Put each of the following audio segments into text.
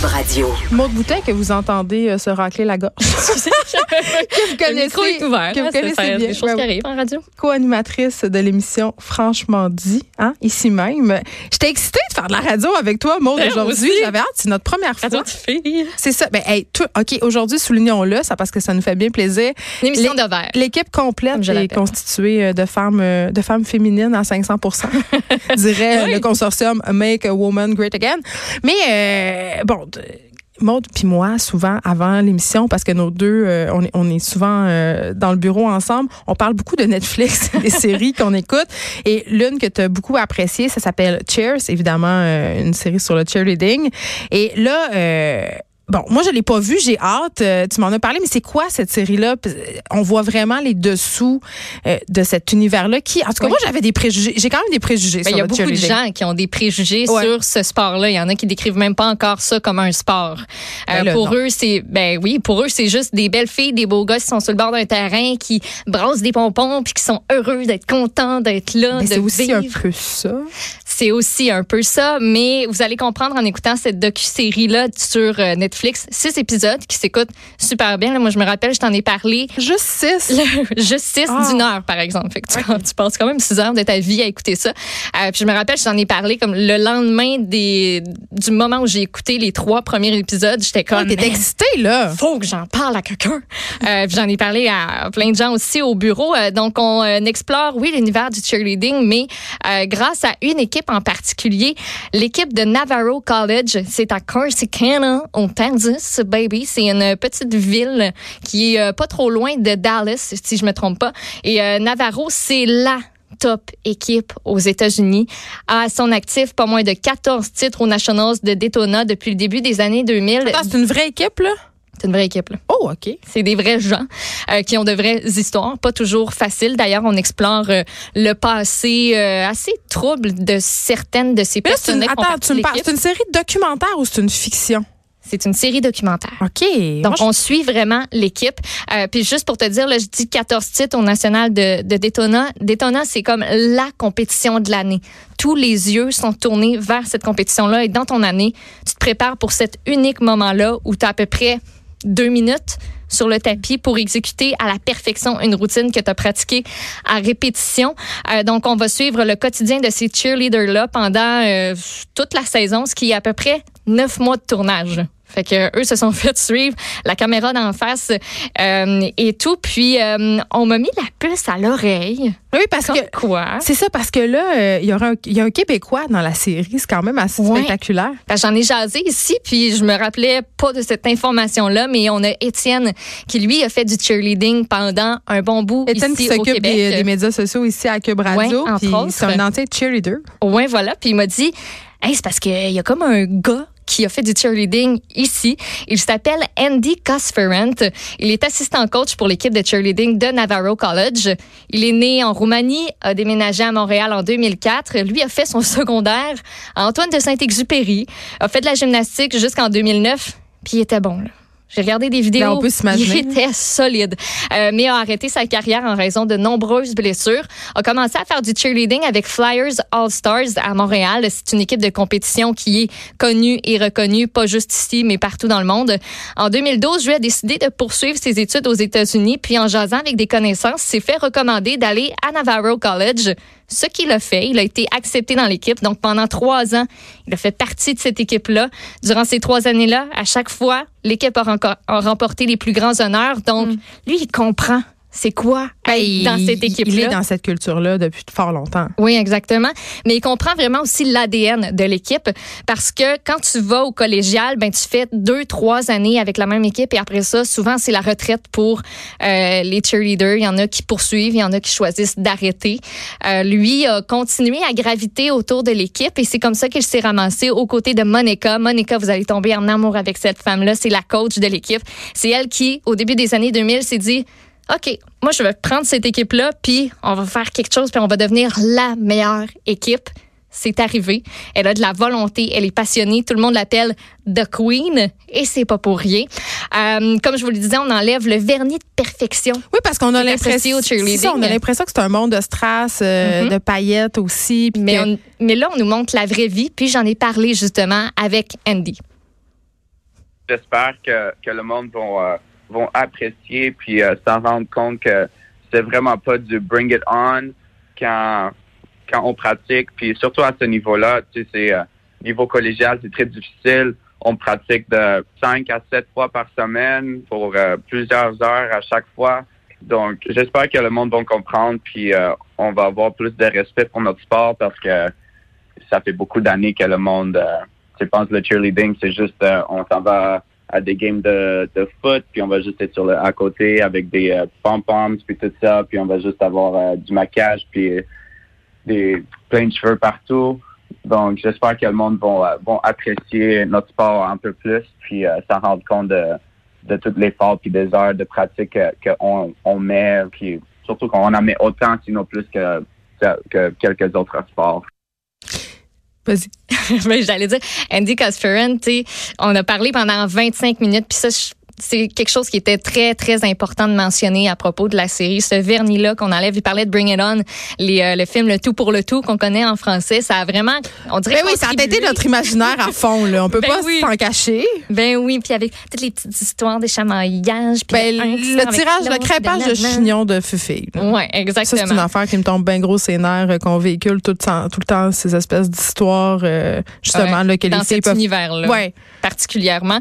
give a Radio. Maud Boutin, que vous entendez euh, se racler la gorge. que vous Le micro est ouvert. que vous hein, connaissez faire bien. des choses Ouais, qui arrivent en radio. co-animatrice de l'émission Franchement dit, hein, ici même. J'étais excitée de faire de la radio avec toi, Maud, Ben, aujourd'hui. J'avais hâte, c'est notre première fois. Radio de filles. C'est ça. Ben, hey, tout- OK, aujourd'hui, soulignons-le, ça parce que ça nous fait bien plaisir. Une émission Les- de verre. L'équipe complète je est constituée euh, de femmes, euh, de femmes féminines à 500 dirait Oui. le consortium Make a Woman Great Again. Mais euh, bon. De- Maud puis moi, souvent avant l'émission, parce que nos deux, euh, on, est, on est souvent euh, dans le bureau ensemble, on parle beaucoup de Netflix, des séries qu'on écoute. Et l'une que tu as beaucoup appréciée, ça s'appelle Cheers, évidemment, euh, une série sur le cheerleading. Et là, euh, Bon, moi, je l'ai pas vue, j'ai hâte. Euh, tu m'en as parlé, mais c'est quoi cette série-là? On voit vraiment les dessous euh, de cet univers-là. Qui, en tout cas, Oui. moi, j'avais des préjugés. J'ai quand même des préjugés Ben, Il y a beaucoup de gens qui ont des préjugés Ouais. sur ce sport-là. Il y en a qui décrivent même pas encore ça comme un sport. Euh, Ben pour non. eux, c'est ben oui, pour eux c'est juste des belles filles, des beaux gars qui sont sur le bord d'un terrain, qui brassent des pompons puis qui sont heureux d'être contents d'être là, Mais de c'est aussi un peu ça. C'est aussi un peu ça, mais vous allez comprendre en écoutant cette docu-série-là sur euh, Netflix, six épisodes qui s'écoutent super bien. Là, moi, je me rappelle, je t'en ai parlé Juste six? juste six Ah. d'une heure, par exemple. Fait que tu, tu passes quand même six heures de ta vie à écouter ça. Euh, puis je me rappelle, je t'en ai parlé comme le lendemain des, du moment où j'ai écouté les trois premiers épisodes. J'étais comme, T'es excitée, là. faut que j'en parle à quelqu'un. Euh, puis j'en ai parlé à plein de gens aussi au bureau. Euh, donc, on euh, explore, oui, l'univers du cheerleading, mais grâce à une équipe en particulier, l'équipe de Navarro College. C'est à Corsicana, au Kansas, baby. C'est une petite ville qui est euh, pas trop loin de Dallas, si je me trompe pas. Et euh, Navarro, c'est la top équipe aux États-Unis. À son actif, pas moins de 14 titres aux Nationals de Daytona depuis le début des années 2000. Attends, c'est une vraie équipe, là? C'est une vraie équipe, là. Oh, OK. C'est des vrais gens euh, qui ont de vraies histoires, pas toujours faciles. D'ailleurs, on explore euh, le passé euh, assez trouble de certaines de ces personnes. attends, tu me parles, c'est une série documentaire ou c'est une fiction? C'est une série documentaire. OK. Donc, on suit vraiment l'équipe. Euh, puis juste pour te dire, là, je dis 14 titres au national de, de Daytona. Daytona, c'est comme la compétition de l'année. Tous les yeux sont tournés vers cette compétition-là. Et dans ton année, tu te prépares pour cet unique moment-là où tu as à peu près deux minutes sur le tapis pour exécuter à la perfection une routine que tu as pratiquée à répétition. Euh, donc, on va suivre le quotidien de ces cheerleaders-là pendant euh, toute la saison, ce qui est à peu près neuf mois de tournage. Fait que eux se sont fait suivre la caméra d'en face euh, et tout. Puis euh, on m'a mis la puce à l'oreille. oui, parce Comme que. quoi? C'est ça, parce que là, euh, il y, aura un- il y a un Québécois dans la série. C'est quand même assez Ouais. spectaculaire. J'en ai jasé ici, puis je me rappelais pas de cette information-là, mais on a Étienne qui, lui, a fait du cheerleading pendant un bon bout Étienne ici qui s'occupe des, des médias sociaux ici à Cube Radio. Ouais. C'est un ancien cheerleader. Ouais, voilà. Puis il m'a dit, hey, c'est parce qu'il y a comme un gars qui a fait du cheerleading ici. Il s'appelle Andy Cosferent. Il est assistant coach pour l'équipe de cheerleading de Navarro College. Il est né en Roumanie, a déménagé à Montréal en 2004. Lui a fait son secondaire à Antoine de Saint-Exupéry, a fait de la gymnastique jusqu'en 2009, puis il était bon, là. J'ai regardé des vidéos. Ben, on peut s'imaginer. Il était solide. Euh, mais a arrêté sa carrière en raison de nombreuses blessures. A commencé à faire du cheerleading avec Flyers All Stars à Montréal. C'est une équipe de compétition qui est connue et reconnue, pas juste ici, mais partout dans le monde. En 2012, lui a décidé de poursuivre ses études aux États-Unis. Puis en jasant avec des connaissances, s'est fait recommander d'aller à Navarro College. Ce qu'il a fait, il a été accepté dans l'équipe. Donc pendant trois ans, il a fait partie de cette équipe-là. Durant ces trois années-là, à chaque fois, l'équipe a, a remporté les plus grands honneurs. Donc lui, il comprend c'est quoi être dans cette équipe-là. Il est dans cette culture-là depuis fort longtemps. Oui, exactement. Mais il comprend vraiment aussi l'ADN de l'équipe parce que quand tu vas au collégial, ben tu fais deux, trois années avec la même équipe et après ça, souvent c'est la retraite pour euh, les cheerleaders. Il y en a qui poursuivent, il y en a qui choisissent d'arrêter. Euh, lui a continué à graviter autour de l'équipe et c'est comme ça qu'il s'est ramassé aux côtés de Monica. Monica, vous allez tomber en amour avec cette femme-là. C'est la coach de l'équipe. C'est elle qui, au début des années 2000, s'est dit OK, moi, je vais prendre cette équipe-là, puis on va faire quelque chose, puis on va devenir la meilleure équipe. C'est arrivé. Elle a de la volonté, elle est passionnée. Tout le monde l'appelle The Queen, et c'est pas pour rien. Euh, comme je vous le disais, on enlève le vernis de perfection. Oui, parce qu'on a l'impression ça, on a l'impression que c'est un monde de strass, euh, Mhm. de paillettes aussi. Mais, que- on- mais là, on nous montre la vraie vie, puis j'en ai parlé justement avec Andy. j'espère que, que le monde va vont apprécier puis s'en rendre compte que c'est vraiment pas du bring it on quand quand on pratique. Puis surtout à ce niveau-là, tu sais, c'est niveau collégial, c'est très difficile. On pratique de 5 à 7 fois par semaine pour plusieurs heures à chaque fois. Donc, j'espère que le monde va comprendre, puis euh, on va avoir plus de respect pour notre sport parce que ça fait beaucoup d'années que le monde, euh, je pense, le cheerleading, c'est juste, euh, on s'en va à des games de, foot, puis on va juste être sur le à côté avec des euh, pom-poms, puis tout ça, puis on va juste avoir du maquillage, puis des plein de cheveux partout. Donc, j'espère que le monde va, vont apprécier notre sport un peu plus, puis s'en rendre compte de de tout l'effort puis des heures de pratique qu'on on met, puis surtout qu'on en met autant, sinon plus que, que quelques autres sports. Vas-y. Ben, j'allais dire, Andy Cosferan, on a parlé pendant 25 minutes, puis ça, c'est quelque chose qui était très, très important de mentionner à propos de la série. Ce vernis-là qu'on enlève, il parlait de Bring It On, les, euh, le film Le Tout pour le Tout qu'on connaît en français. Ça a vraiment, on dirait ben oui, ça a été notre imaginaire à fond, là. On peut ben pas s'en cacher. Ben oui, puis avec toutes les petites histoires des chamaillages. Ben, le tirage, le crêpage de chignon de Fufi. Oui, exactement. Ça, c'est une affaire qui me tombe bien gros ses nerfs, euh, qu'on véhicule tout le temps, tout le temps ces espèces d'histoires, euh, justement, là, que dans cet univers-là. Ouais. Particulièrement.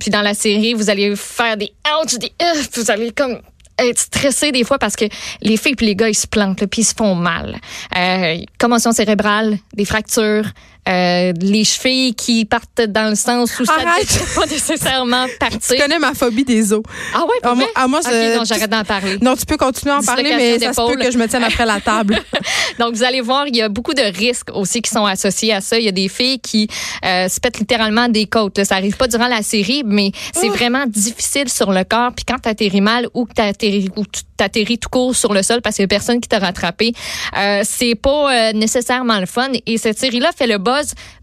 puis dans la série, vous allez faire des ouch, des euh, vous allez comme être stressé des fois parce que les filles et les gars ils se plantent puis ils se font mal. Euh, commotion cérébrale, des fractures, euh, les chevilles qui partent dans le sens où Arrête. ça ne pas nécessairement partir. Tu connais ma phobie des os. Ah ouais, pour ah, moi, ah, moi non, j'arrête d'en parler. Non, tu peux continuer à en parler, mais ça se peut que je me tienne après la table. Donc, vous allez voir, il y a beaucoup de risques aussi qui sont associés à ça. Il y a des filles qui euh, se pètent littéralement des côtes. Ça arrive pas durant la série, mais c'est oh. vraiment difficile sur le corps. Puis quand tu atterris mal ou que tu t'atterris tout court sur le sol parce qu'il y a personne qui t'a rattrapé, euh, c'est pas euh, nécessairement le fun. Et cette série-là fait le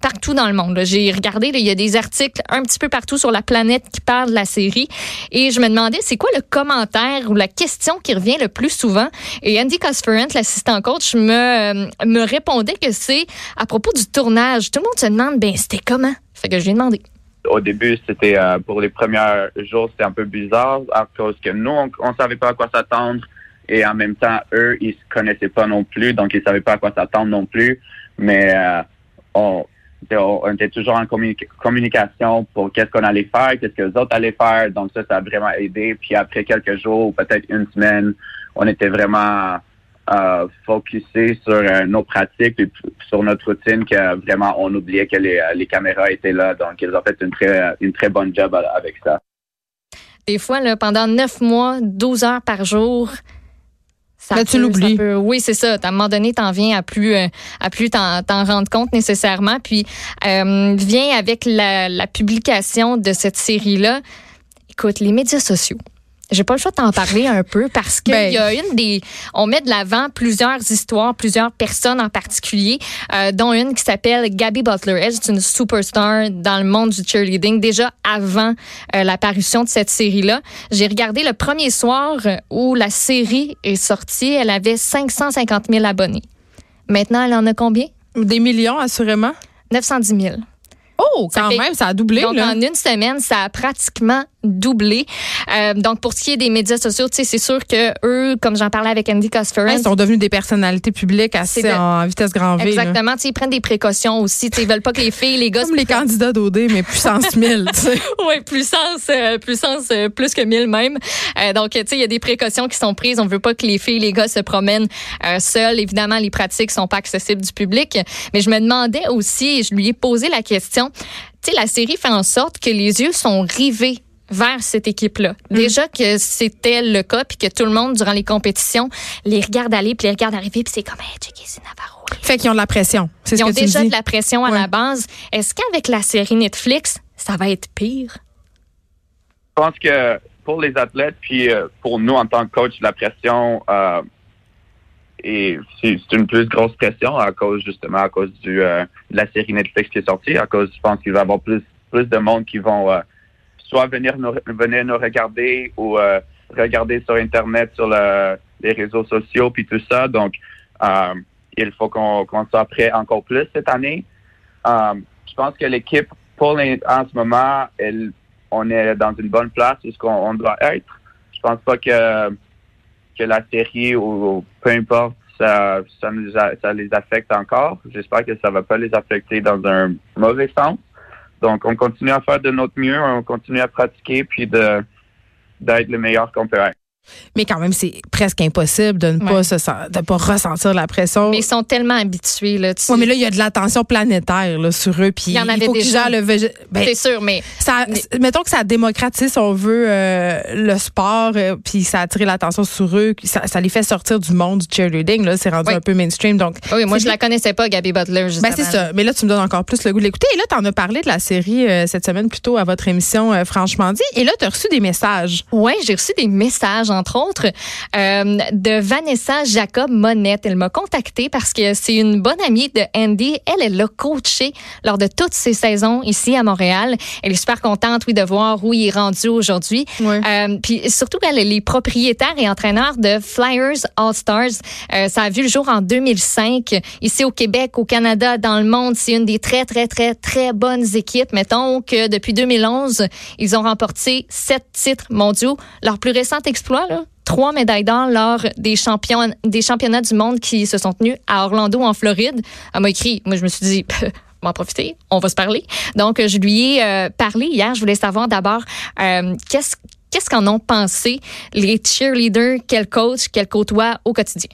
partout dans le monde. J'ai regardé, il y a des articles un petit peu partout sur la planète qui parlent de la série. Et je me demandais, c'est quoi le commentaire ou la question qui revient le plus souvent? Et Andy Cosferent, l'assistant coach, me, euh, me répondait que c'est à propos du tournage. Tout le monde se demande, ben c'était comment? Fait que je lui ai demandé au début, c'était euh, pour les premiers jours, c'était un peu bizarre à cause que nous, on, ne savait pas à quoi s'attendre et en même temps, eux, ils se connaissaient pas non plus, donc ils savaient pas à quoi s'attendre non plus. Mais euh, on, était toujours en communication pour qu'est-ce qu'on allait faire, qu'est-ce que les autres allaient faire. Donc ça, ça a vraiment aidé. Puis après quelques jours, peut-être une semaine, on était vraiment euh, focusé sur euh, nos pratiques et sur notre routine que vraiment on oubliait que les, caméras étaient là. Donc ils ont fait une très bonne job avec ça. Des fois, pendant neuf mois, 12 heures par jour, ça tu l'oublies. Oui, c'est ça. À un moment donné, t'en viens à plus euh, à plus t'en, rendre compte nécessairement. Puis euh, vient avec la, la publication de cette série-là. Écoute, les médias sociaux. J'ai pas le choix de t'en parler un peu parce qu'il ben, y a une des. On met de l'avant plusieurs histoires, plusieurs personnes en particulier, euh, dont une qui s'appelle Gabby Butler. Elle, c'est une superstar dans le monde du cheerleading déjà avant euh, l'apparition de cette série-là. J'ai regardé le premier soir où la série est sortie. Elle avait 550 000 abonnés. Maintenant, elle en a combien? Des millions, assurément. 910 000. Oh, quand même, ça a doublé. Donc, en une semaine, ça a pratiquement doublé. Euh, donc, pour ce qui est des médias sociaux, tu sais, c'est sûr que eux, comme j'en parlais avec Andy Cosferan, ils sont devenus des personnalités publiques assez en vitesse grand V. Exactement. Ils prennent des précautions aussi. Ils veulent pas que les filles, les gars... Comme les candidats d'OD, mais puissance 1000, tu sais. oui, puissance, euh, puissance euh, plus que 1000 même. Euh, donc, tu sais, il y a des précautions qui sont prises. On veut pas que les filles, les gars se promènent seuls. Évidemment, les pratiques sont pas accessibles du public. Mais je me demandais aussi, et je lui ai posé la question, tu sais, la série fait en sorte que les yeux sont rivés vers cette équipe-là. Mm. Déjà que c'était le cas, puis que tout le monde, durant les compétitions, les regarde aller, puis les regarde arriver, puis c'est comme, hey, checker, c'est Navarro. Fait qu'ils ont de la pression. Ils ont déjà de la pression à la base. Est-ce qu'avec la série Netflix, ça va être pire? Je pense que pour les athlètes, puis euh, pour nous en tant que coach, la pression, euh, et c'est une plus grosse pression à cause justement à cause du euh, de la série Netflix qui est sortie, à cause je pense qu'il va y avoir plus plus de monde qui vont soit venir nous, venir nous regarder ou euh, regarder sur Internet, sur les réseaux sociaux, puis tout ça. Donc, euh, il faut qu'on soit prêt encore plus cette année. Euh, je pense que l'équipe, pour en ce moment, elle, on est dans une bonne place où ce qu'on on doit être. Je pense pas que que la série ou, peu importe ça ça, nous ça les affecte encore. J'espère que ça va pas les affecter dans un mauvais sens. Donc on continue à faire de notre mieux, on continue à pratiquer puis de d'être le meilleur qu'on peut être. Mais quand même, c'est presque impossible de ne pas se de pas ressentir la pression. Mais ils sont tellement habitués là. Oui, mais là il y a de l'attention planétaire là, sur eux. Puis il y en avait faut déjà. le ben, c'est sûr, mais ça, mettons que ça démocratise, si on veut, euh, le sport, euh, puis ça attire l'attention sur eux, ça, ça, les fait sortir du monde du cheerleading. Là, c'est rendu un peu mainstream. Donc. Oui, moi je la connaissais pas, Gabby Butler. ben c'est ça. Mais là tu me donnes encore plus le goût de l'écouter. Et là tu en as parlé de la série euh, cette semaine plutôt à votre émission, franchement dit. Et là tu as reçu des messages. Oui, j'ai reçu des messages entre autres. Euh, de Vanessa Jacob Monette. Elle m'a contactée parce que c'est une bonne amie de Andy. Elle, elle l'a coaché lors de toutes ses saisons ici à Montréal. Elle est super contente, oui, de voir où il est rendu aujourd'hui. Euh, puis surtout, elle est propriétaire et entraîneur de Flyers All Stars. Euh, ça a vu le jour en 2005 ici au Québec, au Canada, dans le monde. C'est une des très, très, très, très bonnes équipes. Mettons que depuis 2011, ils ont remporté sept titres mondiaux. Leur plus récent exploit, trois médailles d'or lors des, des championnats du monde qui se sont tenus à Orlando, en Floride. Elle m'a écrit, moi je me suis dit, m'en profiter, on va se parler. Donc, je lui ai euh, parlé hier. Je voulais savoir d'abord euh, qu'est-ce qu'en ont pensé les cheerleaders? Qu'elle coach, qu'elle côtoie au quotidien?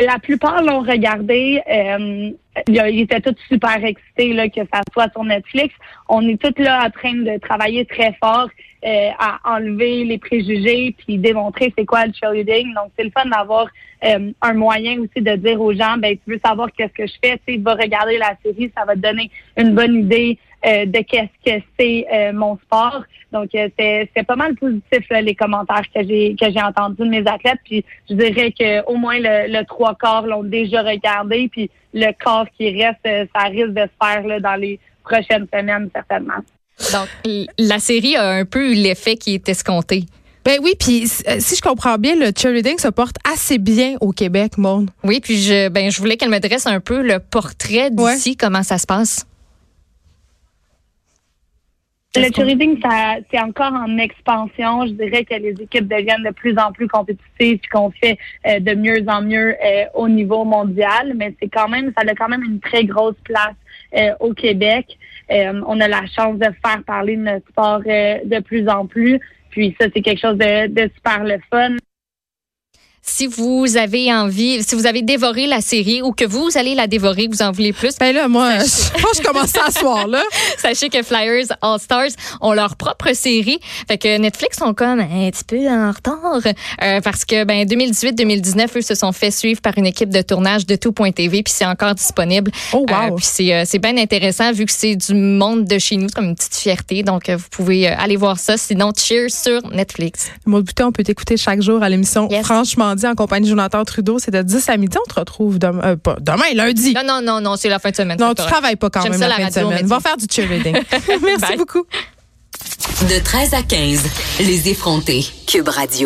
La plupart l'ont regardé. Euh, ils étaient tous super excités là, que ça soit sur Netflix. On est tous là en train de travailler très fort euh, à enlever les préjugés puis démontrer c'est quoi le cheerleading. Donc c'est le fun d'avoir euh, un moyen aussi de dire aux gens ben tu veux savoir qu'est-ce que je fais, tu vas regarder la série, ça va te donner une bonne idée euh, de qu'est-ce que c'est mon sport. Donc c'est c'est pas mal positif les commentaires que j'ai que j'ai entendus de mes athlètes. Puis je dirais que au moins le, le trois quarts l'ont déjà regardé. Puis le corps qui reste, ça risque de se faire là, dans les prochaines semaines certainement. Donc, la série a un peu eu l'effet qui est escompté. Ben oui, puis euh, si je comprends bien, le cheerleading se porte assez bien au Québec, Monde. Oui, puis je, ben, je voulais qu'elle me dresse un peu le portrait d'ici, comment ça se passe. Le cheerleading, c'est encore en expansion. Je dirais que les équipes deviennent de plus en plus compétitives et qu'on fait euh, de mieux en mieux euh, au niveau mondial. Mais c'est quand même, ça a quand même une très grosse place au Québec. Euh, on a la chance de faire parler de notre sport euh, de plus en plus. Puis ça, c'est quelque chose de, de super le fun. Si vous avez envie, si vous avez dévoré la série ou que vous allez la dévorer, vous en voulez plus. Ben là, moi, je que je commence à soir, là. Sachez que Flyers All Stars ont leur propre série. Fait que Netflix sont comme un petit peu en retard euh, parce que ben 2018-2019, eux se sont fait suivre par une équipe de tournage de tout.tv puis c'est encore disponible. Oh wow. Euh, puis c'est euh, bien intéressant vu que c'est du monde de chez nous, comme une petite fierté. Donc vous pouvez aller voir ça. Sinon, cheers sur Netflix. Maud Boutin, on peut t'écouter chaque jour à l'émission. Franchement en compagnie de Jonathan Trudeau. C'est de 10 à midi. On te retrouve demain, euh, pas, demain lundi. Non, non, non, non, c'est la fin de semaine. Non, tu travailles pas quand même la, fin de semaine. Va faire du cheerleading. Merci beaucoup. De 13 à 15, les effrontés. Cube Radio.